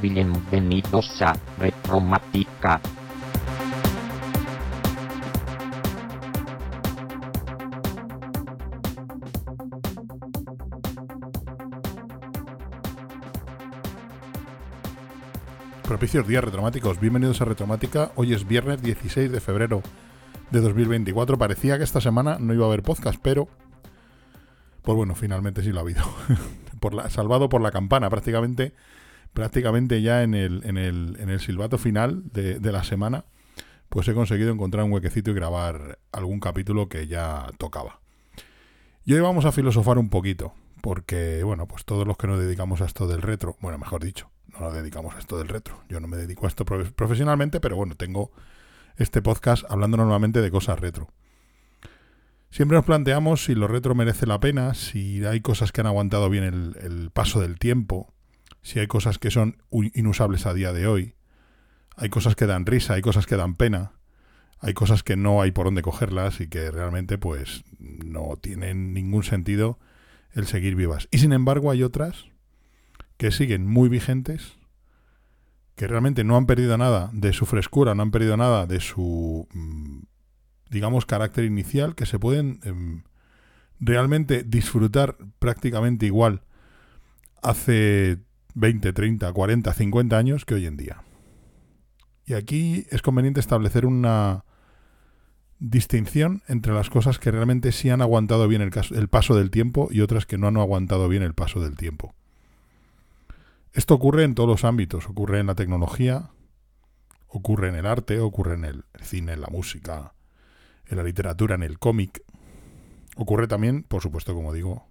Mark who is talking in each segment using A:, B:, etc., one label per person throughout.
A: Bienvenidos a Retromática.
B: Propicios días retromáticos, bienvenidos a Retromática. Hoy es viernes 16 de febrero de 2024. Parecía que esta semana no iba a haber podcast, pero. Pues bueno, finalmente sí lo ha habido. por la, salvado por la campana, prácticamente. Prácticamente ya en el, en el, en el silbato final de, de la semana. Pues he conseguido encontrar un huequecito y grabar algún capítulo que ya tocaba. Y hoy vamos a filosofar un poquito. Porque, bueno, pues todos los que nos dedicamos a esto del retro, bueno, mejor dicho, no nos dedicamos a esto del retro. Yo no me dedico a esto profesionalmente, pero bueno, tengo este podcast hablando normalmente de cosas retro. Siempre nos planteamos si lo retro merece la pena, si hay cosas que han aguantado bien el, paso del tiempo, si hay cosas que son inusables a día de hoy, hay cosas que dan risa, hay cosas que dan pena, hay cosas que no hay por dónde cogerlas y que realmente pues no tienen ningún sentido el seguir vivas. Y sin embargo hay otras que siguen muy vigentes, que realmente no han perdido nada de su frescura, no han perdido nada de su, mm, digamos, carácter inicial, que se pueden em, realmente disfrutar prácticamente igual hace 20, 30, 40, 50 años que hoy en día. Y aquí es conveniente establecer una distinción entre las cosas que realmente sí han aguantado bien el, el, paso del tiempo y otras que no han aguantado bien el paso del tiempo. Esto ocurre en todos los ámbitos, ocurre en la tecnología, ocurre en el arte, ocurre en el cine, en la música, en la literatura, en el cómic. Ocurre también, por supuesto, como digo,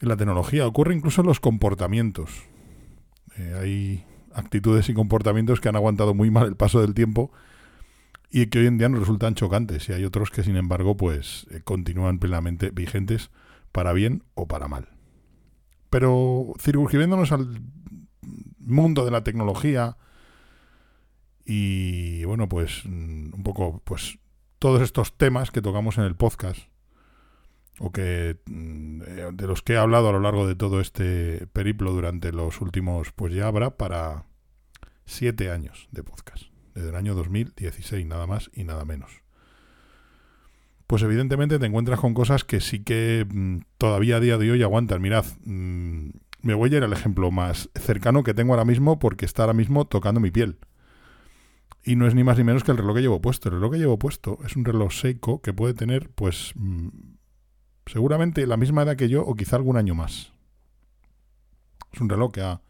B: en la tecnología, ocurre incluso en los comportamientos. Eh, hay actitudes y comportamientos que han aguantado muy mal el paso del tiempo y que hoy en día nos resultan chocantes y hay otros que sin embargo pues eh, continúan plenamente vigentes para bien o para mal. Pero circunscribiéndonos al mundo de la tecnología y bueno pues mm, un poco pues todos estos temas que tocamos en el podcast o que mm, eh, de los que he hablado a lo largo de todo este periplo durante los últimos pues ya habrá para siete años de podcast desde el año 2016, nada más y nada menos. Pues evidentemente te encuentras con cosas que sí que mmm, todavía a día de hoy aguantan. Mirad, mmm, me voy a ir al ejemplo más cercano que tengo ahora mismo porque está ahora mismo tocando mi piel. Y no es ni más ni menos que el reloj que llevo puesto. El reloj que llevo puesto es un reloj seco que puede tener, pues, mmm, seguramente la misma edad que yo o quizá algún año más. Es un reloj que ha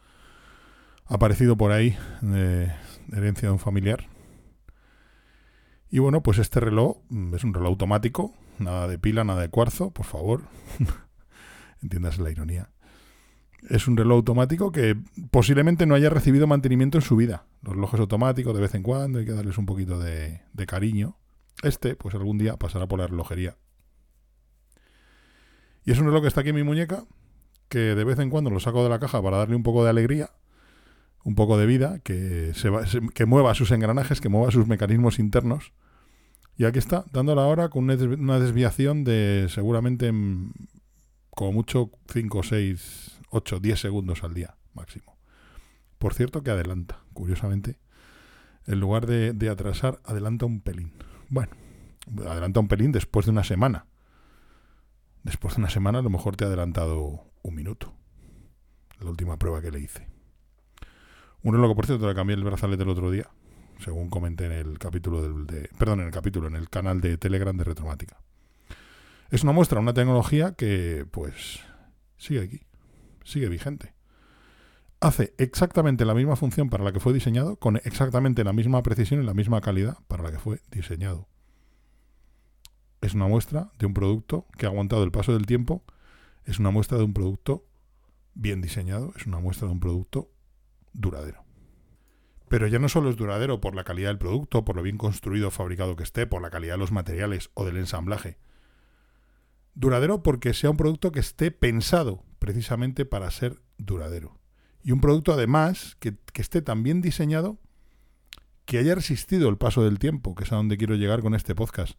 B: aparecido por ahí de herencia de un familiar. Y bueno, pues este reloj mm, es un reloj automático, nada de pila, nada de cuarzo, por favor. Entiéndase la ironía. Es un reloj automático que posiblemente no haya recibido mantenimiento en su vida. Los relojes automáticos de vez en cuando hay que darles un poquito de, cariño. Este, pues algún día pasará por la relojería. Y es un reloj que está aquí en mi muñeca, que de vez en cuando lo saco de la caja para darle un poco de alegría un poco de vida, que, se que mueva sus engranajes, que mueva sus mecanismos internos. Y aquí está, dándola ahora con una desviación de seguramente como mucho 5, 6, 8, 10 segundos al día máximo. Por cierto que adelanta, curiosamente. En lugar de, atrasar, adelanta un pelín. Bueno, adelanta un pelín después de una semana. Después de una semana a lo mejor te ha adelantado un minuto. La última prueba que le hice. Un reloj por cierto, le cambié el brazalete el otro día, según comenté en el capítulo del, de, perdón, en el capítulo, en el canal de Telegram de Retromática. Es una muestra, una tecnología que, pues, sigue aquí, sigue vigente. Hace exactamente la misma función para la que fue diseñado, con exactamente la misma precisión y la misma calidad para la que fue diseñado. Es una muestra de un producto que ha aguantado el paso del tiempo, es una muestra de un producto bien diseñado, es una muestra de un producto duradero. Pero ya no solo es duradero por la calidad del producto, por lo bien construido o fabricado que esté, por la calidad de los materiales o del ensamblaje. Duradero porque sea un producto que esté pensado precisamente para ser duradero. Y un producto además que, esté tan bien diseñado que haya resistido el paso del tiempo, que es a donde quiero llegar con este podcast.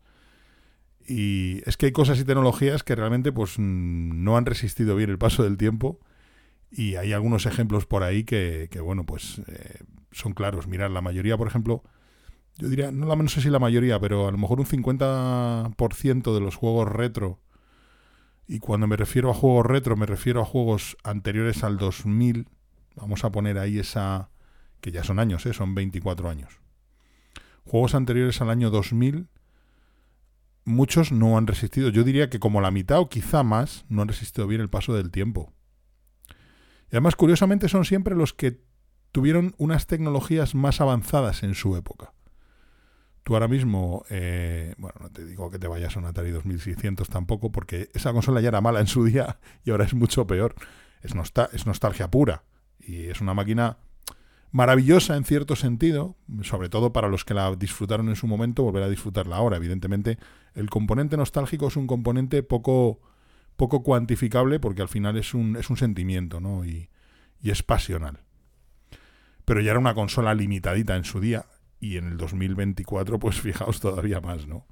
B: Y es que hay cosas y tecnologías que realmente pues no han resistido bien el paso del tiempo y hay algunos ejemplos por ahí que, bueno, pues eh, son claros. Mirar, la mayoría, por ejemplo, yo diría, no, no sé si la mayoría, pero a lo mejor un 50% de los juegos retro, y cuando me refiero a juegos retro, me refiero a juegos anteriores al 2000, vamos a poner ahí esa, que ya son años, ¿eh? son 24 años. Juegos anteriores al año 2000 muchos no han resistido. Yo diría que como la mitad o quizá más no han resistido bien el paso del tiempo. Y además, curiosamente, son siempre los que tuvieron unas tecnologías más avanzadas en su época. Tú ahora mismo, eh, bueno, no te digo que te vayas a un Atari 2600 tampoco, porque esa consola ya era mala en su día y ahora es mucho peor. Es, nostalgia pura. Y es una máquina maravillosa en cierto sentido, sobre todo para los que la disfrutaron en su momento, volver a disfrutarla ahora. Evidentemente, el componente nostálgico es un componente poco, poco cuantificable porque al final es un, es un sentimiento ¿no? y, y es pasional. Pero ya era una consola limitadita en su día y en el 2024, pues fijaos todavía más, ¿no?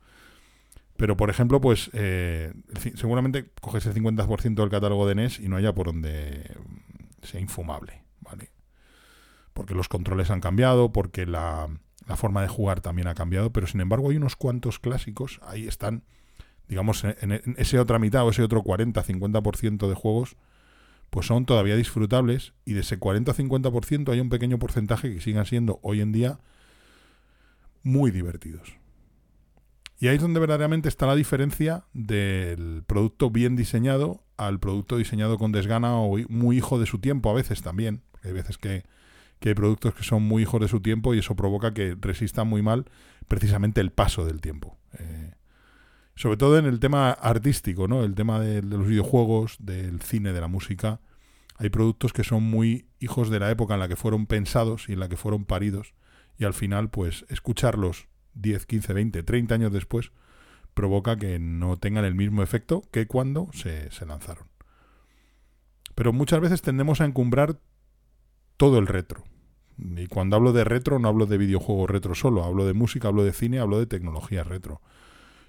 B: Pero, por ejemplo, pues eh, seguramente coges el 50% del catálogo de NES y no haya por donde sea infumable, ¿vale? porque los controles han cambiado, porque la, forma de jugar también ha cambiado, pero sin embargo hay unos cuantos clásicos, ahí están, digamos, en, ese otra mitad o ese otro 40-50% de juegos, pues son todavía disfrutables y de ese 40-50% hay un pequeño porcentaje que sigan siendo hoy en día muy divertidos. Y ahí es donde verdaderamente está la diferencia del producto bien diseñado al producto diseñado con desgana o muy hijo de su tiempo a veces también. Hay veces que que hay productos que son muy hijos de su tiempo y eso provoca que resistan muy mal precisamente el paso del tiempo. Eh, sobre todo en el tema artístico, ¿no? El tema de, los videojuegos, del cine, de la música. Hay productos que son muy hijos de la época en la que fueron pensados y en la que fueron paridos. Y al final, pues, escucharlos 10, 15, 20, 30 años después provoca que no tengan el mismo efecto que cuando se, se lanzaron. Pero muchas veces tendemos a encumbrar todo el retro. Y cuando hablo de retro, no hablo de videojuegos retro solo, hablo de música, hablo de cine, hablo de tecnología retro.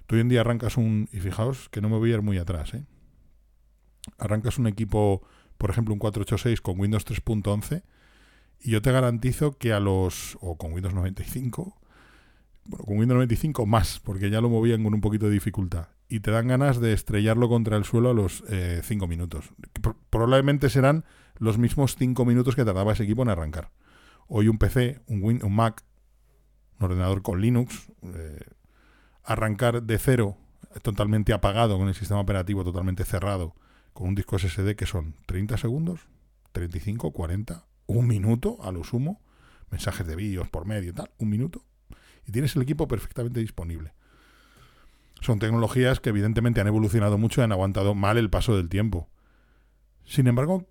B: Tú hoy en día arrancas un. Y fijaos que no me voy a ir muy atrás, ¿eh? Arrancas un equipo, por ejemplo, un 486 con Windows 3.11, y yo te garantizo que a los. o con Windows 95. Bueno, con Windows 95 más, porque ya lo movían con un poquito de dificultad. Y te dan ganas de estrellarlo contra el suelo a los 5 eh, minutos. Probablemente serán los mismos 5 minutos que tardaba ese equipo en arrancar. Hoy un PC, un, un Mac, un ordenador con Linux, eh, arrancar de cero, totalmente apagado, con el sistema operativo totalmente cerrado, con un disco SSD que son 30 segundos, 35, 40, un minuto a lo sumo, mensajes de vídeos por medio y tal, un minuto, y tienes el equipo perfectamente disponible. Son tecnologías que evidentemente han evolucionado mucho y han aguantado mal el paso del tiempo. Sin embargo,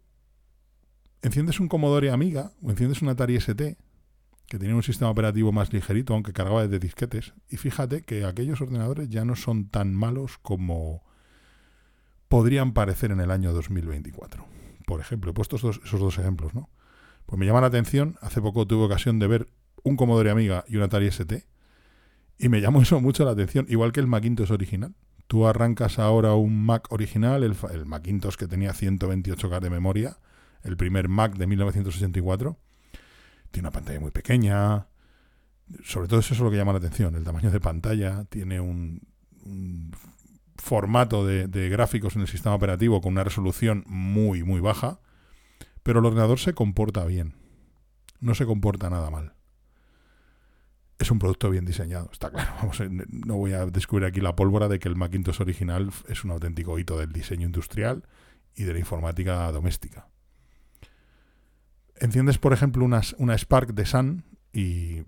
B: enciendes un Commodore Amiga o enciendes un Atari ST, que tenía un sistema operativo más ligerito, aunque cargaba desde disquetes, y fíjate que aquellos ordenadores ya no son tan malos como podrían parecer en el año 2024. Por ejemplo, he puesto esos, dos ejemplos, ¿no? Pues me llama la atención, hace poco tuve ocasión de ver un Commodore Amiga y un Atari ST, y me llamó eso mucho la atención, igual que el Macintosh original. Tú arrancas ahora un Mac original, el, el Macintosh que tenía 128K de memoria, el primer Mac de 1984. Tiene una pantalla muy pequeña. Sobre todo eso es lo que llama la atención, el tamaño de pantalla. Tiene un, formato de, gráficos en el sistema operativo con una resolución muy, muy baja. Pero el ordenador se comporta bien. No se comporta nada mal. Es un producto bien diseñado, está claro. Vamos, no voy a descubrir aquí la pólvora de que el Macintosh original es un auténtico hito del diseño industrial y de la informática doméstica enciendes, por ejemplo, una, Spark de Sun y,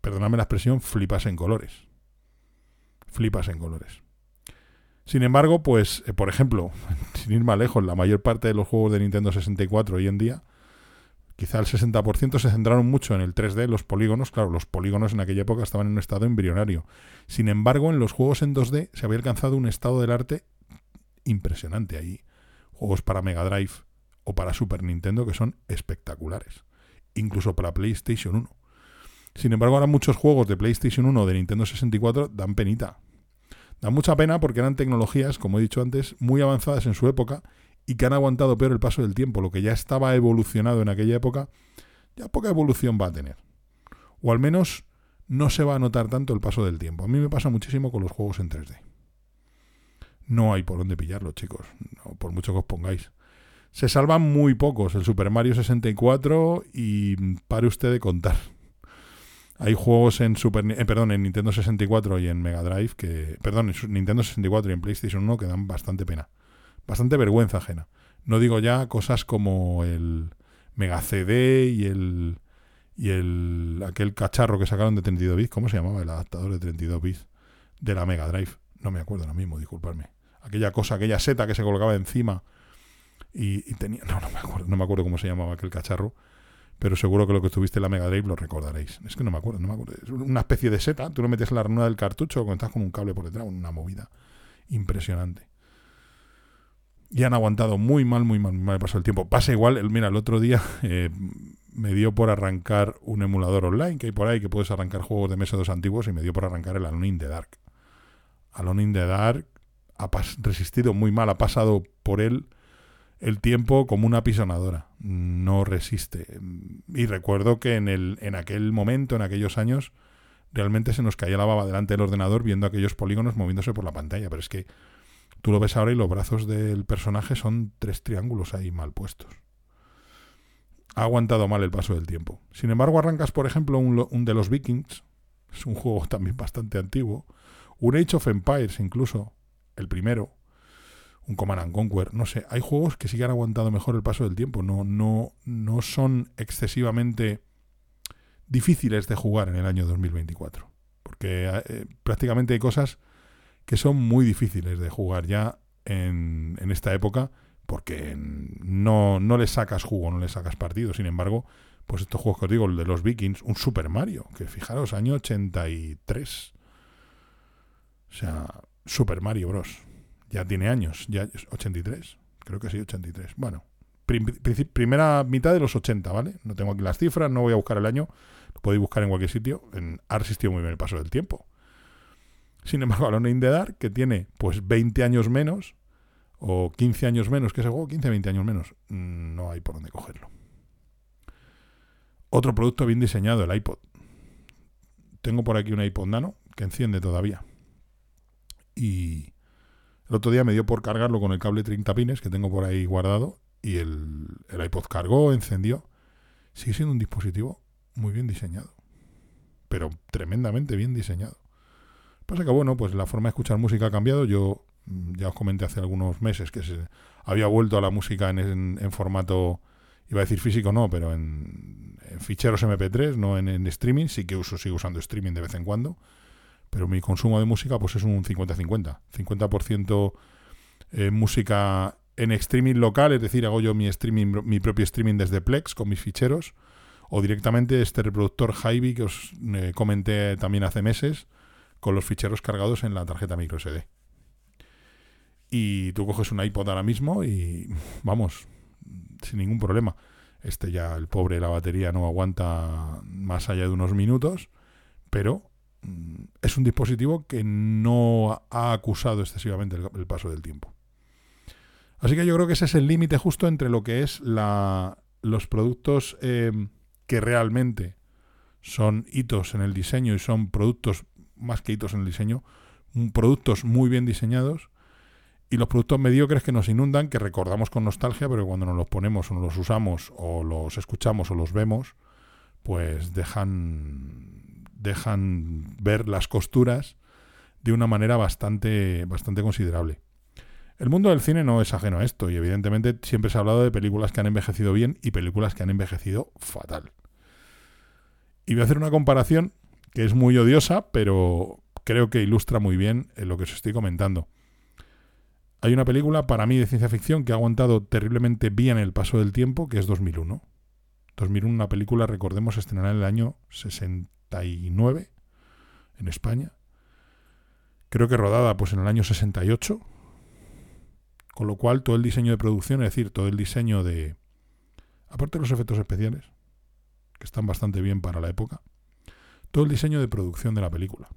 B: perdóname la expresión, flipas en colores. Flipas en colores. Sin embargo, pues, eh, por ejemplo, sin ir más lejos, la mayor parte de los juegos de Nintendo 64 hoy en día, quizá el 60% se centraron mucho en el 3D, los polígonos. Claro, los polígonos en aquella época estaban en un estado embrionario. Sin embargo, en los juegos en 2D se había alcanzado un estado del arte impresionante ahí. Juegos para Mega Drive, o para Super Nintendo que son espectaculares, incluso para PlayStation 1. Sin embargo, ahora muchos juegos de PlayStation 1 o de Nintendo 64 dan penita. Da mucha pena porque eran tecnologías, como he dicho antes, muy avanzadas en su época y que han aguantado peor el paso del tiempo. Lo que ya estaba evolucionado en aquella época, ya poca evolución va a tener. O al menos no se va a notar tanto el paso del tiempo. A mí me pasa muchísimo con los juegos en 3D. No hay por dónde pillarlo, chicos, por mucho que os pongáis. Se salvan muy pocos, el Super Mario 64 y pare usted de contar. Hay juegos en Super eh, perdón, en Nintendo 64 y en Mega Drive que, perdón, en Nintendo 64 y en PlayStation 1 que dan bastante pena. Bastante vergüenza ajena. No digo ya cosas como el Mega CD y el y el aquel cacharro que sacaron de 32 bits, ¿cómo se llamaba el adaptador de 32 bits de la Mega Drive? No me acuerdo ahora mismo, disculpadme. Aquella cosa, aquella seta que se colocaba encima y, tenía no, no me acuerdo, cómo se llamaba aquel cacharro pero seguro que lo que tuviste en la Mega Drive lo recordaréis. Es que no me acuerdo, no me acuerdo. Es una especie de seta, tú lo metes en la ranura del cartucho, conectas con un cable por detrás, una movida impresionante. Y han aguantado muy mal, muy mal, muy mal el tiempo. Pasa igual, mira, el otro día eh, me dio por arrancar un emulador online que hay por ahí que puedes arrancar juegos de ms antiguos y me dio por arrancar el Alone in the Dark. Alone in the Dark ha resistido muy mal, ha pasado por él el tiempo como una pisonadora, no resiste. Y recuerdo que en, el, en aquel momento, en aquellos años, realmente se nos caía la baba delante del ordenador viendo aquellos polígonos moviéndose por la pantalla. Pero es que tú lo ves ahora y los brazos del personaje son tres triángulos ahí mal puestos. Ha aguantado mal el paso del tiempo. Sin embargo, arrancas, por ejemplo, un, un de los Vikings, es un juego también bastante antiguo, un Age of Empires incluso, el primero, un Command and Conquer, no sé, hay juegos que sí que han aguantado mejor el paso del tiempo, no, no, no son excesivamente difíciles de jugar en el año 2024, porque eh, prácticamente hay cosas que son muy difíciles de jugar ya en, en esta época, porque no, no le sacas jugo, no le sacas partido, sin embargo, pues estos juegos que os digo, el de los Vikings, un Super Mario, que fijaros, año 83. O sea, Super Mario Bros ya tiene años, ya 83, creo que sí, 83. Bueno, primera mitad de los 80, ¿vale? No tengo aquí las cifras, no voy a buscar el año, podéis buscar en cualquier sitio, en, ha resistido muy bien el paso del tiempo. Sin embargo, Alone in the que tiene pues 20 años menos, o 15 años menos que ese juego, 15, 20 años menos, no hay por dónde cogerlo. Otro producto bien diseñado, el iPod. Tengo por aquí un iPod Nano que enciende todavía. Y el otro día me dio por cargarlo con el cable 30 pines que tengo por ahí guardado y el, iPod cargó, encendió. Sigue siendo un dispositivo muy bien diseñado, pero tremendamente bien diseñado. Pasa que, bueno, pues la forma de escuchar música ha cambiado. Yo mm, ya os comenté hace algunos meses que se había vuelto a la música en, formato, iba a decir físico, no, pero en, ficheros MP3, no en, en, streaming. Sí que uso, sigo usando streaming de vez en cuando pero mi consumo de música pues es un 50-50. 50%, eh, música en streaming local, es decir, hago yo mi streaming, mi propio streaming desde Plex con mis ficheros, o directamente este reproductor Hyvee que os eh, comenté también hace meses, con los ficheros cargados en la tarjeta micro SD. Y tú coges un iPod ahora mismo y vamos, sin ningún problema. Este ya, el pobre, la batería no aguanta más allá de unos minutos, pero es un dispositivo que no ha acusado excesivamente el, paso del tiempo. Así que yo creo que ese es el límite justo entre lo que es la, los productos eh, que realmente son hitos en el diseño y son productos más que hitos en el diseño, productos muy bien diseñados y los productos mediocres que nos inundan, que recordamos con nostalgia, pero cuando nos los ponemos o nos los usamos o los escuchamos o los vemos, pues dejan dejan ver las costuras de una manera bastante, bastante considerable. El mundo del cine no es ajeno a esto y evidentemente siempre se ha hablado de películas que han envejecido bien y películas que han envejecido fatal. Y voy a hacer una comparación que es muy odiosa, pero creo que ilustra muy bien lo que os estoy comentando. Hay una película para mí de ciencia ficción que ha aguantado terriblemente bien el paso del tiempo, que es 2001. 2001, una película, recordemos, estrenada en el año 60 en España. Creo que rodada pues en el año 68. Con lo cual todo el diseño de producción, es decir, todo el diseño de... Aparte de los efectos especiales, que están bastante bien para la época, todo el diseño de producción de la película.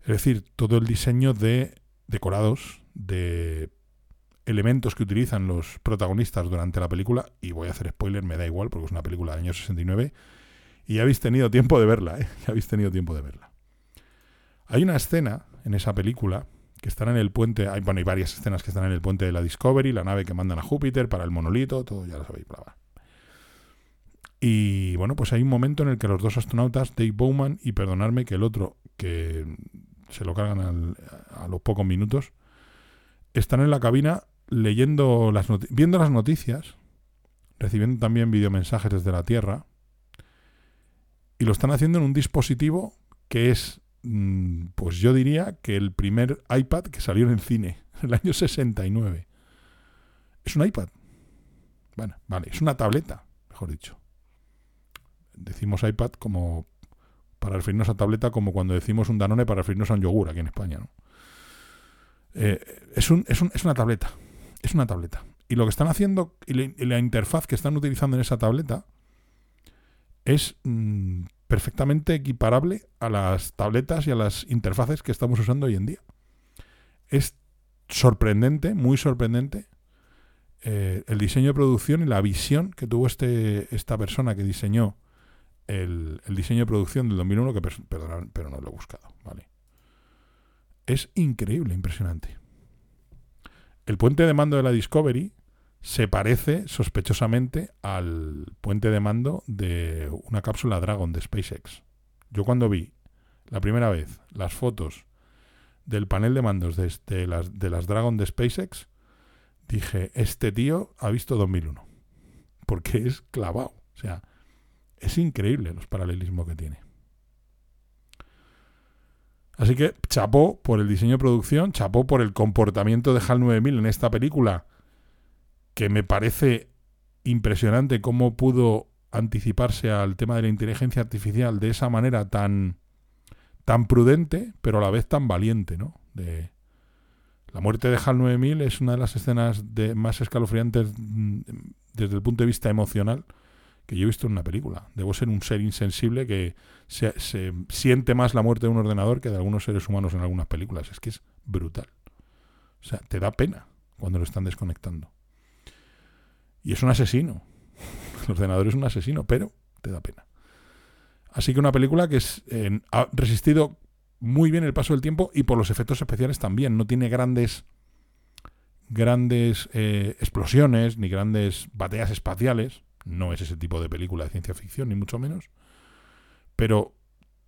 B: Es decir, todo el diseño de decorados, de elementos que utilizan los protagonistas durante la película, y voy a hacer spoiler, me da igual porque es una película del año 69, y ya habéis tenido tiempo de verla, ¿eh? habéis tenido tiempo de verla. Hay una escena en esa película que están en el puente, hay, bueno, hay varias escenas que están en el puente de la Discovery, la nave que mandan a Júpiter para el monolito, todo ya lo sabéis, bla. Y bueno, pues hay un momento en el que los dos astronautas, Dave Bowman y perdonarme que el otro, que se lo cargan a los pocos minutos, están en la cabina leyendo las viendo las noticias, recibiendo también videomensajes desde la Tierra, y lo están haciendo en un dispositivo que es, mm, pues yo diría que el primer iPad que salió en el cine, en el año 69. Es un iPad. Bueno, vale, es una tableta, mejor dicho decimos iPad como para referirnos a tableta como cuando decimos un Danone para referirnos a un yogur aquí en España. ¿no? Eh, es, un, es, un, es, una tableta. Es una tableta. Y lo que están haciendo y la, interfaz que están utilizando en esa tableta es mm, perfectamente equiparable a las tabletas y a las interfaces que estamos usando hoy en día. Es sorprendente, muy sorprendente, eh, el diseño de producción y la visión que tuvo este, esta persona que diseñó el, diseño de producción del 2001, que perdonad, pero no lo he buscado, ¿vale? Es increíble, impresionante. El puente de mando de la Discovery se parece sospechosamente al puente de mando de una cápsula Dragon de SpaceX. Yo cuando vi la primera vez las fotos del panel de mandos de, las, de las Dragon de SpaceX, dije, este tío ha visto 2001. Porque es clavado. O sea, es increíble los paralelismos que tiene. Así que chapó por el diseño de producción, chapó por el comportamiento de HAL 9000 en esta película, que me parece impresionante cómo pudo anticiparse al tema de la inteligencia artificial de esa manera tan, tan prudente, pero a la vez tan valiente, ¿no? De, la muerte de HAL 9000 es una de las escenas de, más escalofriantes mm, desde el punto de vista emocional que yo he visto en una película. Debo ser un ser insensible que se, siente más la muerte de un ordenador que de algunos seres humanos en algunas películas. Es que es brutal. O sea, te da pena cuando lo están desconectando. Y es un asesino. El ordenador es un asesino, pero te da pena. Así que una película que ha resistido muy bien el paso del tiempo y por los efectos especiales también. No tiene grandes grandes eh, explosiones ni grandes batallas espaciales no es ese tipo de película de ciencia ficción, ni mucho menos. Pero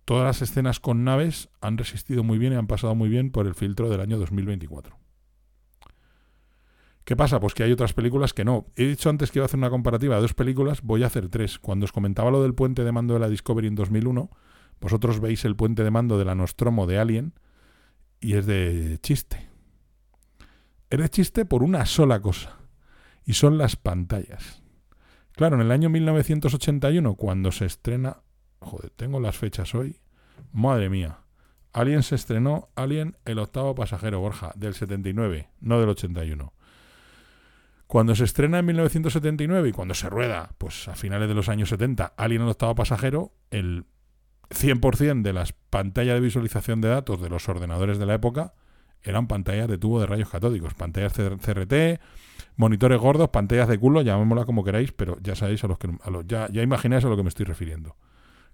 B: todas las escenas con naves han resistido muy bien y han pasado muy bien por el filtro del año 2024. ¿Qué pasa? Pues que hay otras películas que no. He dicho antes que iba a hacer una comparativa de dos películas, voy a hacer tres. Cuando os comentaba lo del puente de mando de la Discovery en 2001, vosotros veis el puente de mando de la Nostromo de Alien y es de chiste. Es de chiste por una sola cosa, y son las pantallas. Claro, en el año 1981, cuando se estrena... Joder, tengo las fechas hoy. Madre mía. Alien se estrenó, Alien, el octavo pasajero, Borja, del 79, no del 81. Cuando se estrena en 1979 y cuando se rueda, pues a finales de los años 70, Alien el octavo pasajero, el 100% de las pantallas de visualización de datos de los ordenadores de la época eran pantallas de tubo de rayos catódicos, pantallas CRT, monitores gordos, pantallas de culo, llamémosla como queráis, pero ya sabéis a los que ya, ya imagináis a lo que me estoy refiriendo.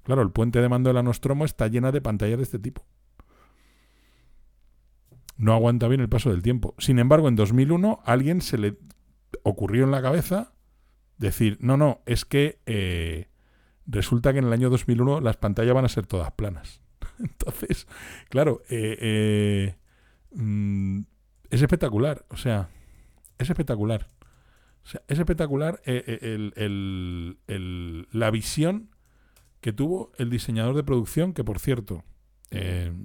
B: Claro, el puente de mando de la Nostromo está llena de pantallas de este tipo. No aguanta bien el paso del tiempo. Sin embargo, en 2001 a alguien se le ocurrió en la cabeza decir, no, no, es que eh, resulta que en el año 2001 las pantallas van a ser todas planas. Entonces, claro, eh, eh, mm, es espectacular. O sea, es espectacular. es espectacular eh, eh, la visión que tuvo el diseñador de producción, que por cierto,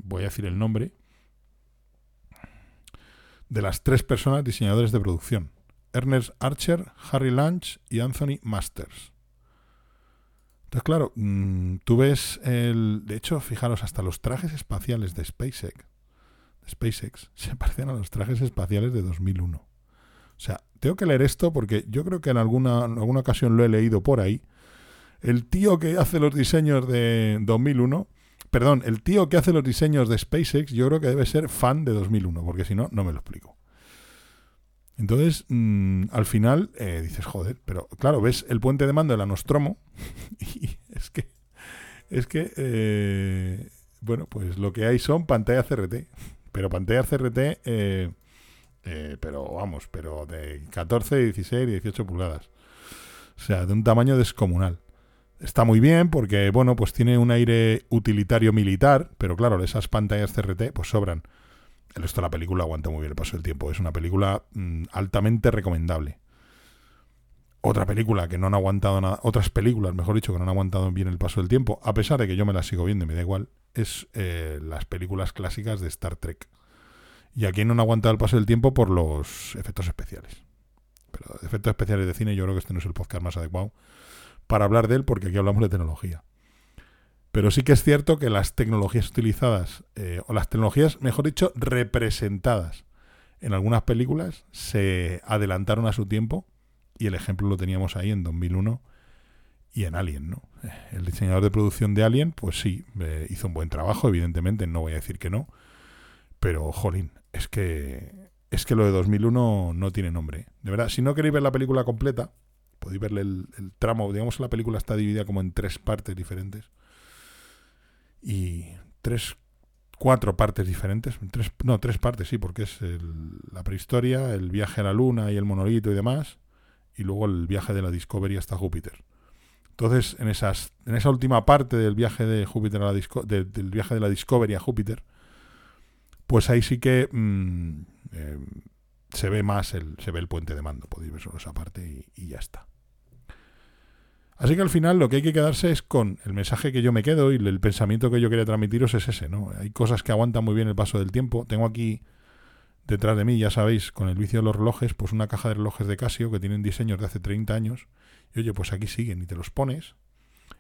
B: voy a decir el nombre, de las tres personas diseñadores de producción. Ernest Archer, Harry Lange y Anthony Masters. Entonces, claro, mm, tú ves el... De hecho, fijaros, hasta los trajes espaciales de SpaceX, SpaceX se parecen a los trajes espaciales de 2001. O sea, tengo que leer esto porque yo creo que en alguna, alguna ocasión lo he leído por ahí. El tío que hace los diseños de 2001 perdón, el tío que hace los diseños de SpaceX yo creo que debe ser fan de 2001, porque si no, no me lo explico. Entonces, mm, al final eh, dices, joder, pero claro, ves el puente de mando de la Nostromo y es que, es que, eh, bueno, pues lo que hay son pantallas CRT, pero pantallas CRT, eh, pero vamos, pero de 14, 16, 18 pulgadas. O sea, de un tamaño descomunal. Está muy bien porque, bueno, pues tiene un aire utilitario militar, pero claro, esas pantallas CRT pues sobran. El resto de la película aguanta muy bien el paso del tiempo. Es una película mm, altamente recomendable. Otra película que no han aguantado nada, otras películas, mejor dicho, que no han aguantado bien el paso del tiempo, a pesar de que yo me las sigo viendo y me da igual, es eh, las películas clásicas de Star Trek. Y aquí no han aguantado el paso del tiempo por los efectos especiales. Pero efectos especiales de cine, yo creo que este no es el podcast más adecuado para hablar de él, porque aquí hablamos de tecnología. Pero sí que es cierto que las tecnologías utilizadas, eh, o las tecnologías, mejor dicho, representadas en algunas películas, se adelantaron a su tiempo, y el ejemplo lo teníamos ahí en 2001 y en Alien, ¿no? El diseñador de producción de Alien, pues sí, eh, hizo un buen trabajo, evidentemente, no voy a decir que no, pero, jolín, es que, es que lo de 2001 no tiene nombre. De verdad, si no queréis ver la película completa, podéis verle el, tramo, digamos la película está dividida como en tres partes diferentes. Y tres, cuatro partes diferentes. Tres, no, tres partes, sí, porque es la prehistoria, el viaje a la luna y el monolito y demás. Y luego el viaje de la Discovery hasta Júpiter. Entonces, en, esas, en esa última parte del viaje de Júpiter a la del viaje de la Discovery a Júpiter, pues ahí sí que mm, eh, se ve más el, se ve el puente de mando. Podéis ver solo esa parte y ya está. Así que al final lo que hay que quedarse es con el mensaje que yo me quedo y el pensamiento que yo quería transmitiros es ese, ¿no? Hay cosas que aguantan muy bien el paso del tiempo. Tengo aquí detrás de mí, ya sabéis, con el vicio de los relojes, pues una caja de relojes de Casio que tienen diseños de hace 30 años. Y oye, pues aquí siguen y te los pones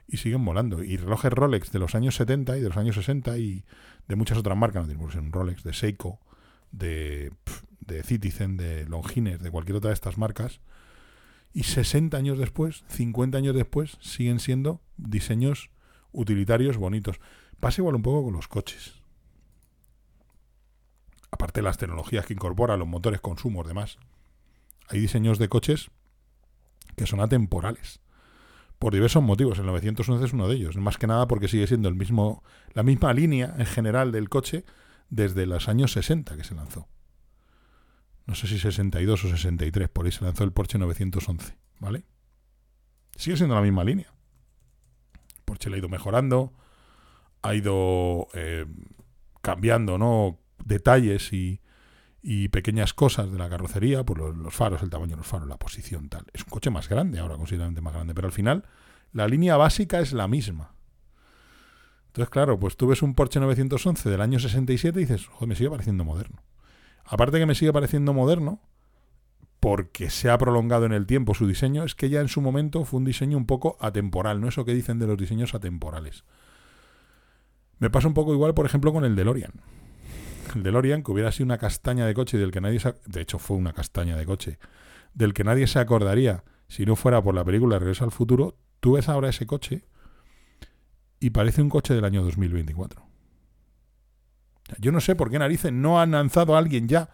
B: y siguen volando. Y relojes Rolex de los años 70 y de los años 60 y de muchas otras marcas, no tenemos un Rolex, de Seiko, de, de Citizen, de Longines, de cualquier otra de estas marcas y 60 años después, 50 años después, siguen siendo diseños utilitarios bonitos. Pasa igual un poco con los coches. Aparte de las tecnologías que incorpora, los motores, consumos, demás. Hay diseños de coches que son atemporales. Por diversos motivos. El 911 es uno de ellos. Más que nada porque sigue siendo el mismo, la misma línea en general del coche desde los años 60 que se lanzó no sé si 62 o 63, por ahí se lanzó el Porsche 911, ¿vale? Sigue siendo la misma línea. Porsche le ha ido mejorando, ha ido eh, cambiando, ¿no? Detalles y, pequeñas cosas de la carrocería, por pues los, faros, el tamaño de los faros, la posición, tal. Es un coche más grande ahora, considerablemente más grande, pero al final la línea básica es la misma. Entonces, claro, pues tú ves un Porsche 911 del año 67 y dices, joder, me sigue pareciendo moderno. Aparte que me sigue pareciendo moderno, porque se ha prolongado en el tiempo su diseño, es que ya en su momento fue un diseño un poco atemporal, no eso que dicen de los diseños atemporales. Me pasa un poco igual, por ejemplo, con el DeLorean. El DeLorean, que hubiera sido una castaña de coche del que nadie se... De hecho, fue una castaña de coche, del que nadie se acordaría si no fuera por la película Regreso al Futuro, tú ves ahora ese coche y parece un coche del año 2024. Yo no sé por qué narices no han lanzado a alguien ya.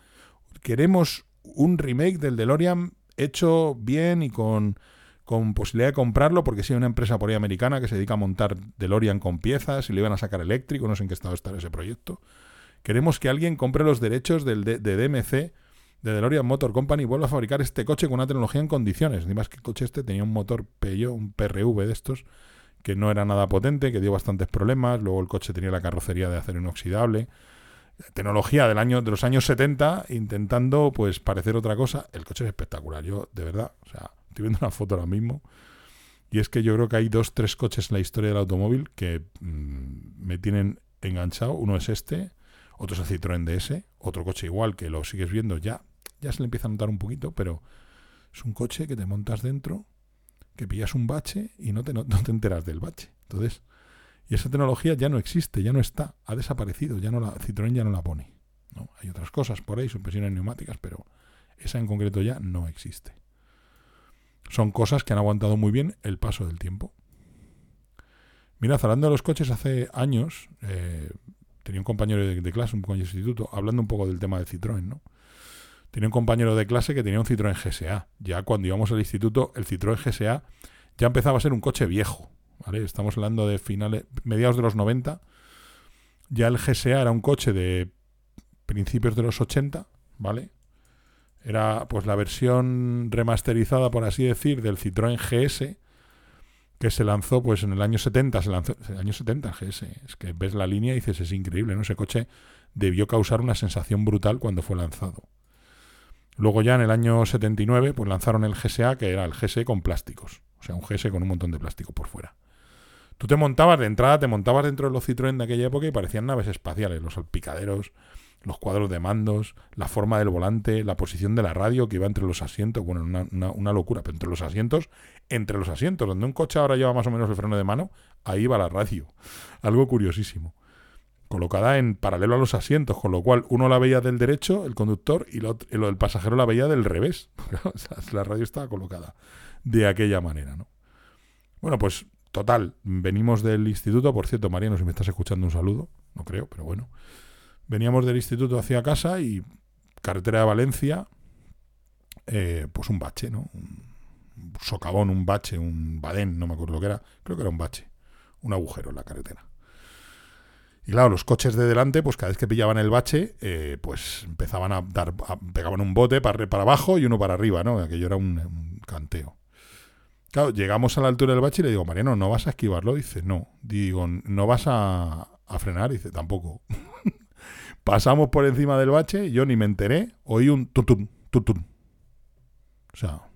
B: Queremos un remake del DeLorean hecho bien y con, con posibilidad de comprarlo, porque si hay una empresa por americana que se dedica a montar DeLorean con piezas y le iban a sacar eléctrico, no sé en qué estado está ese proyecto. Queremos que alguien compre los derechos del, de, DMC, de DeLorean Motor Company, y vuelva a fabricar este coche con una tecnología en condiciones. Ni más que el coche este tenía un motor Peugeot, un PRV de estos, que no era nada potente, que dio bastantes problemas. Luego el coche tenía la carrocería de acero inoxidable. Tecnología del año, de los años 70, intentando pues parecer otra cosa. El coche es espectacular. Yo, de verdad, o sea, estoy viendo una foto ahora mismo. Y es que yo creo que hay dos, tres coches en la historia del automóvil que mm, me tienen enganchado. Uno es este, otro es el Citroën DS, otro coche igual que lo sigues viendo ya, ya se le empieza a notar un poquito, pero es un coche que te montas dentro que pillas un bache y no te, no, te enteras del bache. Entonces, y esa tecnología ya no existe, ya no está, ha desaparecido, ya no la, Citroën ya no la pone. ¿no? Hay otras cosas por ahí, suspensiones neumáticas, pero esa en concreto ya no existe. Son cosas que han aguantado muy bien el paso del tiempo. Mira, hablando de los coches, hace años eh, tenía un compañero de, de clase, un compañero de instituto, hablando un poco del tema de Citroën, ¿no? Tenía un compañero de clase que tenía un Citroën GSA. Ya cuando íbamos al instituto, el Citroën GSA ya empezaba a ser un coche viejo. Estamos hablando de finales, mediados de los 90. Ya el GSA era un coche de principios de los 80, ¿vale? Era pues la versión remasterizada, por así decir, del Citroën GS, que se lanzó pues en el año 70, se lanzó, el año 70 el GS. Es que ves la línea y dices, es increíble, ¿no? Ese coche debió causar una sensación brutal cuando fue lanzado. Luego ya en el año 79 pues lanzaron el GSA, que era el GS con plásticos. O sea, un GS con un montón de plástico por fuera. Tú te montabas de entrada, te montabas dentro de los Citroën de aquella época y parecían naves espaciales, los salpicaderos, los cuadros de mandos, la forma del volante, la posición de la radio que iba entre los asientos, bueno, una, una, una, locura, pero entre los asientos, entre los asientos, donde un coche ahora lleva más o menos el freno de mano, ahí va la radio. Algo curiosísimo. Colocada en paralelo a los asientos, con lo cual uno la veía del derecho, el conductor, y lo, lo del pasajero la veía del revés. la radio estaba colocada de aquella manera, ¿no? Bueno, pues total, venimos del instituto, por cierto, Mariano, si me estás escuchando un saludo, no creo, pero bueno. Veníamos del instituto hacia casa y carretera de Valencia, eh, pues un bache, ¿no? Un socavón, un bache, un badén, no me acuerdo lo que era, creo que era un bache, un agujero en la carretera. Y claro, los coches de delante, pues cada vez que pillaban el bache, eh, pues empezaban a dar, pegaban un bote para, para abajo y uno para arriba, ¿no? Aquello era un, un canteo. Claro, llegamos a la altura del bache y le digo, Mariano, ¿no vas a esquivarlo? Dice, no. Digo, ¿no vas a, a frenar? Dice, tampoco. Pasamos por encima del bache, yo ni me enteré, oí un tutum, tutum. O sea,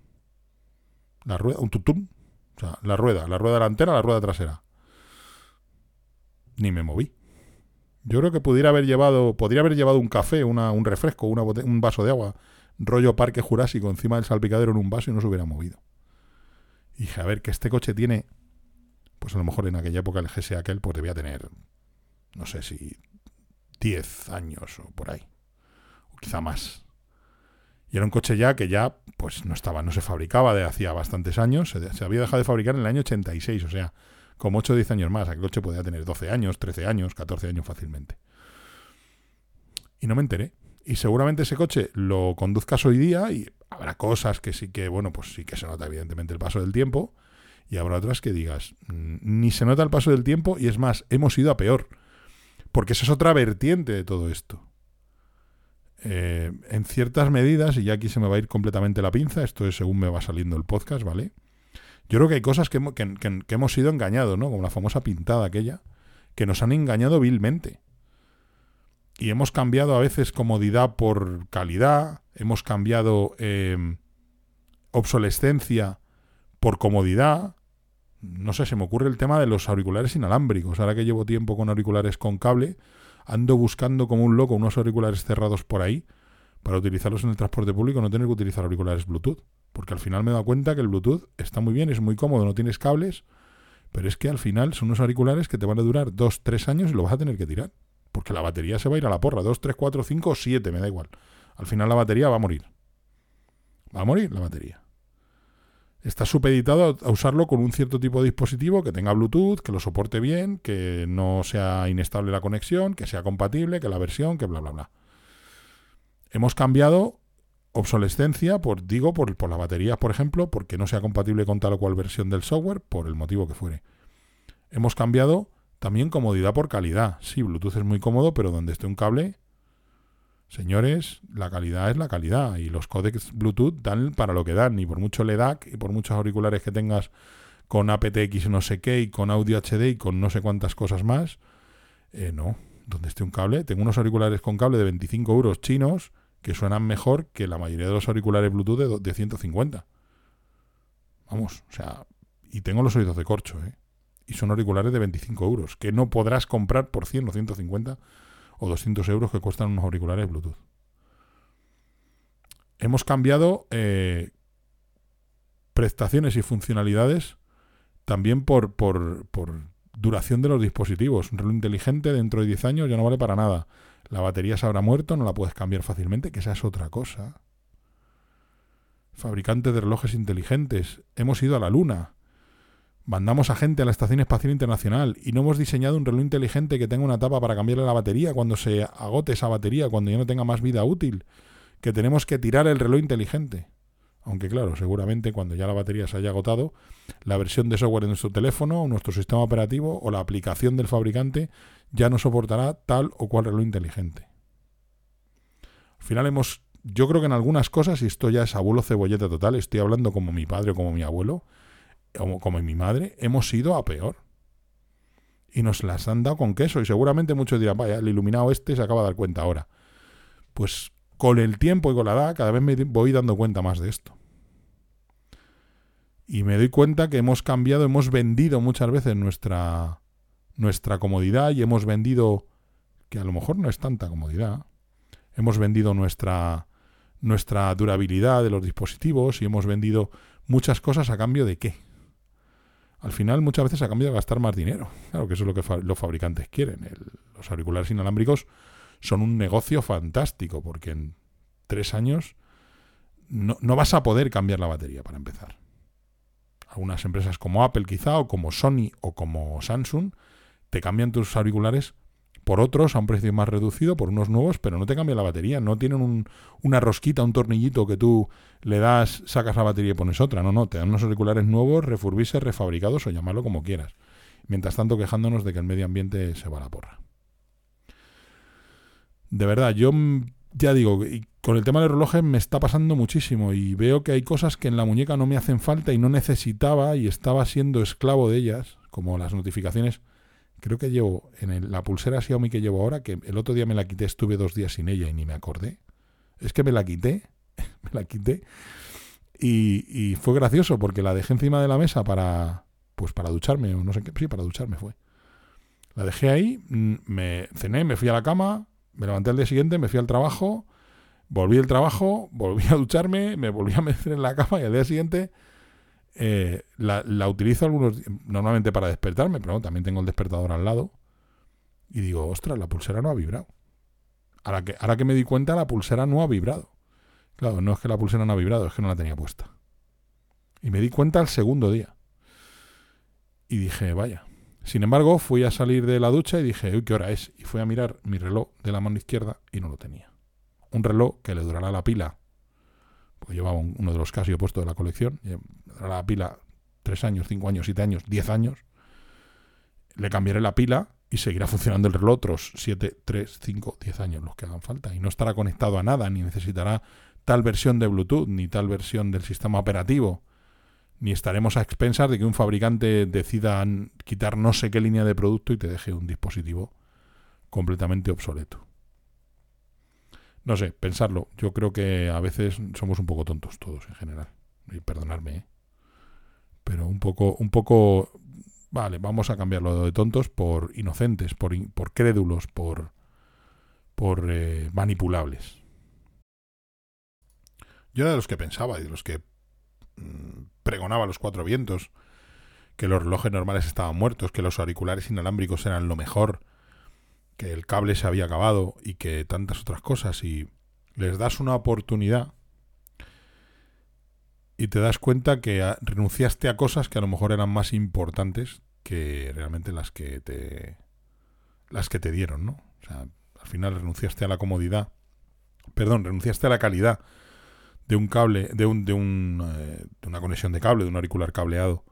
B: la rueda, un tutum. O sea, la rueda, la rueda delantera, la rueda trasera. Ni me moví. Yo creo que pudiera haber llevado, podría haber llevado un café, una, un refresco, una un vaso de agua, rollo parque jurásico encima del salpicadero en un vaso y no se hubiera movido. Y dije, a ver, que este coche tiene, pues a lo mejor en aquella época el GS aquel, pues debía tener, no sé si 10 años o por ahí, o quizá más. Y era un coche ya que ya, pues no estaba, no se fabricaba de hacía bastantes años, se, se había dejado de fabricar en el año 86, o sea, como 8 o 10 años más. Aquel coche podía tener 12 años, 13 años, 14 años fácilmente. Y no me enteré. Y seguramente ese coche lo conduzcas hoy día y habrá cosas que sí que, bueno, pues sí que se nota evidentemente el paso del tiempo. Y habrá otras que digas, ni se nota el paso del tiempo y es más, hemos ido a peor. Porque esa es otra vertiente de todo esto. Eh, en ciertas medidas, y ya aquí se me va a ir completamente la pinza, esto es según me va saliendo el podcast, ¿vale? Yo creo que hay cosas que, que, que, que hemos sido engañados, ¿no? Como la famosa pintada aquella, que nos han engañado vilmente. Y hemos cambiado a veces comodidad por calidad, hemos cambiado eh, obsolescencia por comodidad. No sé, se me ocurre el tema de los auriculares inalámbricos. Ahora que llevo tiempo con auriculares con cable, ando buscando como un loco unos auriculares cerrados por ahí para utilizarlos en el transporte público, no tener que utilizar auriculares Bluetooth. Porque al final me he dado cuenta que el Bluetooth está muy bien, es muy cómodo, no tienes cables, pero es que al final son unos auriculares que te van a durar dos, tres años y lo vas a tener que tirar. Porque la batería se va a ir a la porra, dos, tres, cuatro, cinco o siete, me da igual. Al final la batería va a morir. Va a morir la batería. Está supeditado a usarlo con un cierto tipo de dispositivo que tenga Bluetooth, que lo soporte bien, que no sea inestable la conexión, que sea compatible, que la versión, que bla, bla, bla. Hemos cambiado obsolescencia, por, digo, por, por las baterías, por ejemplo, porque no sea compatible con tal o cual versión del software, por el motivo que fuere. Hemos cambiado también comodidad por calidad. Sí, Bluetooth es muy cómodo, pero donde esté un cable, señores, la calidad es la calidad. Y los códecs Bluetooth dan para lo que dan. Y por mucho LEDAC y por muchos auriculares que tengas con aptX no sé qué y con audio HD y con no sé cuántas cosas más, eh, no. Donde esté un cable, tengo unos auriculares con cable de 25 euros chinos que suenan mejor que la mayoría de los auriculares Bluetooth de, de 150. Vamos, o sea, y tengo los oídos de corcho, ¿eh? Y son auriculares de 25 euros, que no podrás comprar por 100 o 150 o 200 euros que cuestan unos auriculares Bluetooth. Hemos cambiado eh, prestaciones y funcionalidades también por, por, por duración de los dispositivos. Un reloj inteligente dentro de 10 años ya no vale para nada la batería se habrá muerto, no la puedes cambiar fácilmente, que esa es otra cosa. Fabricantes de relojes inteligentes, hemos ido a la luna. Mandamos a gente a la Estación Espacial Internacional y no hemos diseñado un reloj inteligente que tenga una tapa para cambiarle la batería cuando se agote esa batería, cuando ya no tenga más vida útil. Que tenemos que tirar el reloj inteligente. Aunque claro, seguramente cuando ya la batería se haya agotado, la versión de software de nuestro teléfono, o nuestro sistema operativo o la aplicación del fabricante ya no soportará tal o cual reloj inteligente. Al final hemos, yo creo que en algunas cosas, y esto ya es abuelo cebolleta total, estoy hablando como mi padre o como mi abuelo, como, como mi madre, hemos ido a peor. Y nos las han dado con queso. Y seguramente muchos dirán, vaya, el iluminado este se acaba de dar cuenta ahora. Pues con el tiempo y con la edad, cada vez me voy dando cuenta más de esto. Y me doy cuenta que hemos cambiado, hemos vendido muchas veces nuestra, nuestra comodidad y hemos vendido, que a lo mejor no es tanta comodidad, hemos vendido nuestra, nuestra durabilidad de los dispositivos y hemos vendido muchas cosas a cambio de qué. Al final muchas veces a cambio de gastar más dinero. Claro que eso es lo que los fabricantes quieren. los auriculares inalámbricos son un negocio fantástico porque en tres años no, no vas a poder cambiar la batería para empezar algunas empresas como Apple quizá, o como Sony o como Samsung, te cambian tus auriculares por otros a un precio más reducido, por unos nuevos, pero no te cambia la batería, no tienen una rosquita, un tornillito que tú le das, sacas la batería y pones otra, no, no, te dan unos auriculares nuevos, refurbises, refabricados o llamarlo como quieras. Mientras tanto quejándonos de que el medio ambiente se va a la porra. De verdad, yo ya digo, con el tema del reloj me está pasando muchísimo y veo que hay cosas que en la muñeca no me hacen falta y no necesitaba y estaba siendo esclavo de ellas, como las notificaciones. Creo que llevo en la pulsera Xiaomi que llevo ahora, que el otro día me la quité, estuve dos días sin ella y ni me acordé. Es que me la quité, me la quité y, y, fue gracioso porque la dejé encima de la mesa para, pues para ducharme o no sé qué, sí, para ducharme fue. La dejé ahí, mm, me cené, me fui a la cama, me levanté al día siguiente, me fui al trabajo, volví al trabajo, volví a ducharme, me volví a meter en la cama y al día siguiente eh, la, utilizo algunos normalmente para despertarme, pero también tengo el despertador al lado. Y digo, ostras, la pulsera no ha vibrado. Ahora que, ahora que me di cuenta, la pulsera no ha vibrado. Claro, no es que la pulsera no ha vibrado, es que no la tenía puesta. Y me di cuenta el segundo día. Y dije, vaya, sin embargo, fui a salir de la ducha y dije, uy, ¿qué hora es? Y fui a mirar mi reloj de la mano izquierda y no lo tenía. Un reloj que le durará la pila, pues llevaba uno de los Casio puesto de la colección, durará la pila tres años, cinco años, siete años, diez años. Le cambiaré la pila y seguirá funcionando el reloj otros siete, tres, cinco, diez años, los que hagan falta. Y no estará conectado a nada, ni necesitará tal versión de Bluetooth, ni tal versión del sistema operativo ni estaremos a expensas de que un fabricante decida quitar no sé qué línea de producto y te deje un dispositivo completamente obsoleto. No sé, pensarlo. Yo creo que a veces somos un poco tontos todos en general. Y perdonadme, ¿eh? Pero un poco, un poco, vale, vamos a cambiarlo de tontos por inocentes, por, por crédulos, por, por eh, manipulables. Yo era de los que pensaba y de los que mm, pregonaba los cuatro vientos, que los relojes normales estaban muertos, que los auriculares inalámbricos eran lo mejor, que el cable se había acabado y que tantas otras cosas y les das una oportunidad y te das cuenta que renunciaste a cosas que a lo mejor eran más importantes que realmente las que te las que te dieron, ¿no? O sea, al final renunciaste a la comodidad, perdón, renunciaste a la calidad de un cable, de, un, de, un, eh, de una conexión de cable, de un auricular cableado,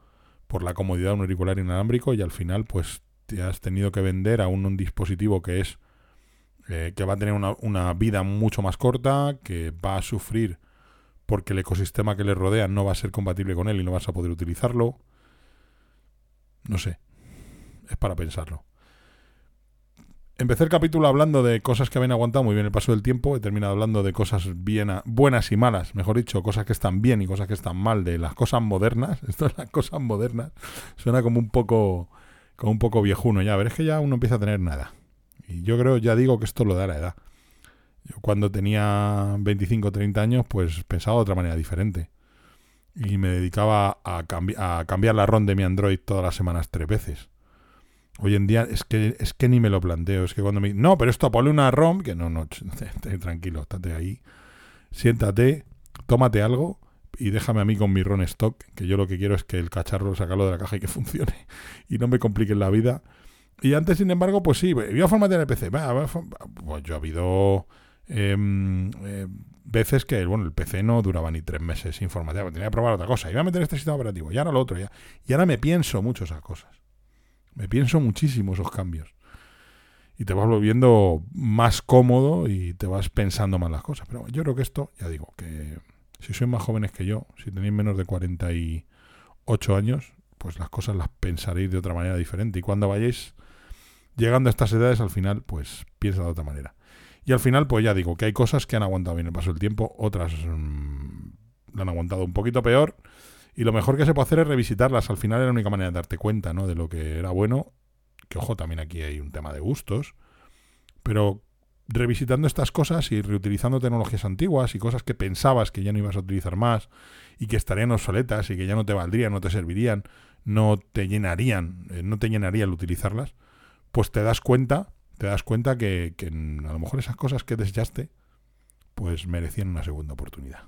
B: por la comodidad de un auricular inalámbrico y al final pues te has tenido que vender a un, dispositivo que es eh, que va a tener una, vida mucho más corta, que va a sufrir porque el ecosistema que le rodea no va a ser compatible con él y no vas a poder utilizarlo. No sé, es para pensarlo. Empecé el capítulo hablando de cosas que habían aguantado muy bien el paso del tiempo. He terminado hablando de cosas bien buenas y malas, mejor dicho, cosas que están bien y cosas que están mal, de las cosas modernas. Esto es las cosas modernas. Suena como un poco, como un poco viejuno ya. Ver, es que ya uno empieza a tener nada. Y yo creo, ya digo que esto lo da la edad. Yo cuando tenía 25 o 30 años, pues pensaba de otra manera diferente. Y me dedicaba a, a cambiar la ROM de mi Android todas las semanas tres veces Hoy en día es que, es que ni me lo planteo. Es que cuando me no, pero esto ponle una ROM, que no, no, tranquilo, estate ahí, siéntate, tómate algo, y déjame a mí con mi RON stock, que yo lo que quiero es que el cacharro sacarlo de la caja y que funcione y no me compliquen la vida. Y antes, sin embargo, pues sí, voy a formatear el PC. Pues yo ha habido em, eh, veces que, bueno, el PC no duraba ni tres meses sin formatear, tenía que probar otra cosa. Iba a meter este sistema operativo y ahora lo otro. Ya. Y ahora me pienso mucho esas cosas. Me pienso muchísimo esos cambios. Y te vas volviendo más cómodo y te vas pensando más las cosas. Pero yo creo que esto, ya digo, que si sois más jóvenes que yo, si tenéis menos de 48 años, pues las cosas las pensaréis de otra manera diferente. Y cuando vayáis llegando a estas edades, al final, pues piensa de otra manera. Y al final, pues ya digo, que hay cosas que han aguantado bien el paso del tiempo, otras mm, la han aguantado un poquito peor. Y lo mejor que se puede hacer es revisitarlas. Al final es la única manera de darte cuenta, ¿no? De lo que era bueno. Que ojo, también aquí hay un tema de gustos. Pero revisitando estas cosas y reutilizando tecnologías antiguas y cosas que pensabas que ya no ibas a utilizar más y que estarían obsoletas y que ya no te valdrían, no te servirían, no te llenarían, eh, no te llenaría el utilizarlas, pues te das cuenta, te das cuenta que, que a lo mejor esas cosas que deseaste, pues merecían una segunda oportunidad.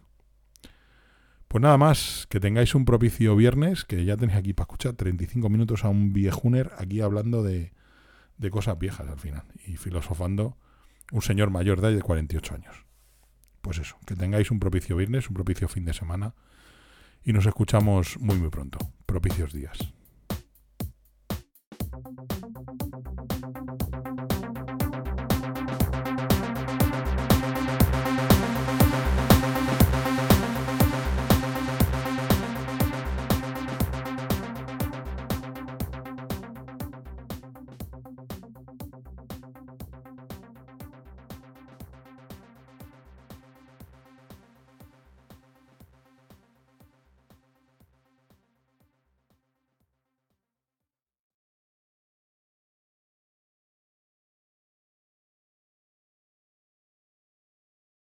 B: Pues nada más, que tengáis un propicio viernes, que ya tenéis aquí para escuchar 35 minutos a un viejuner aquí hablando de, de cosas viejas al final y filosofando un señor mayor de, de 48 años. Pues eso, que tengáis un propicio viernes, un propicio fin de semana y nos escuchamos muy muy pronto. Propicios días.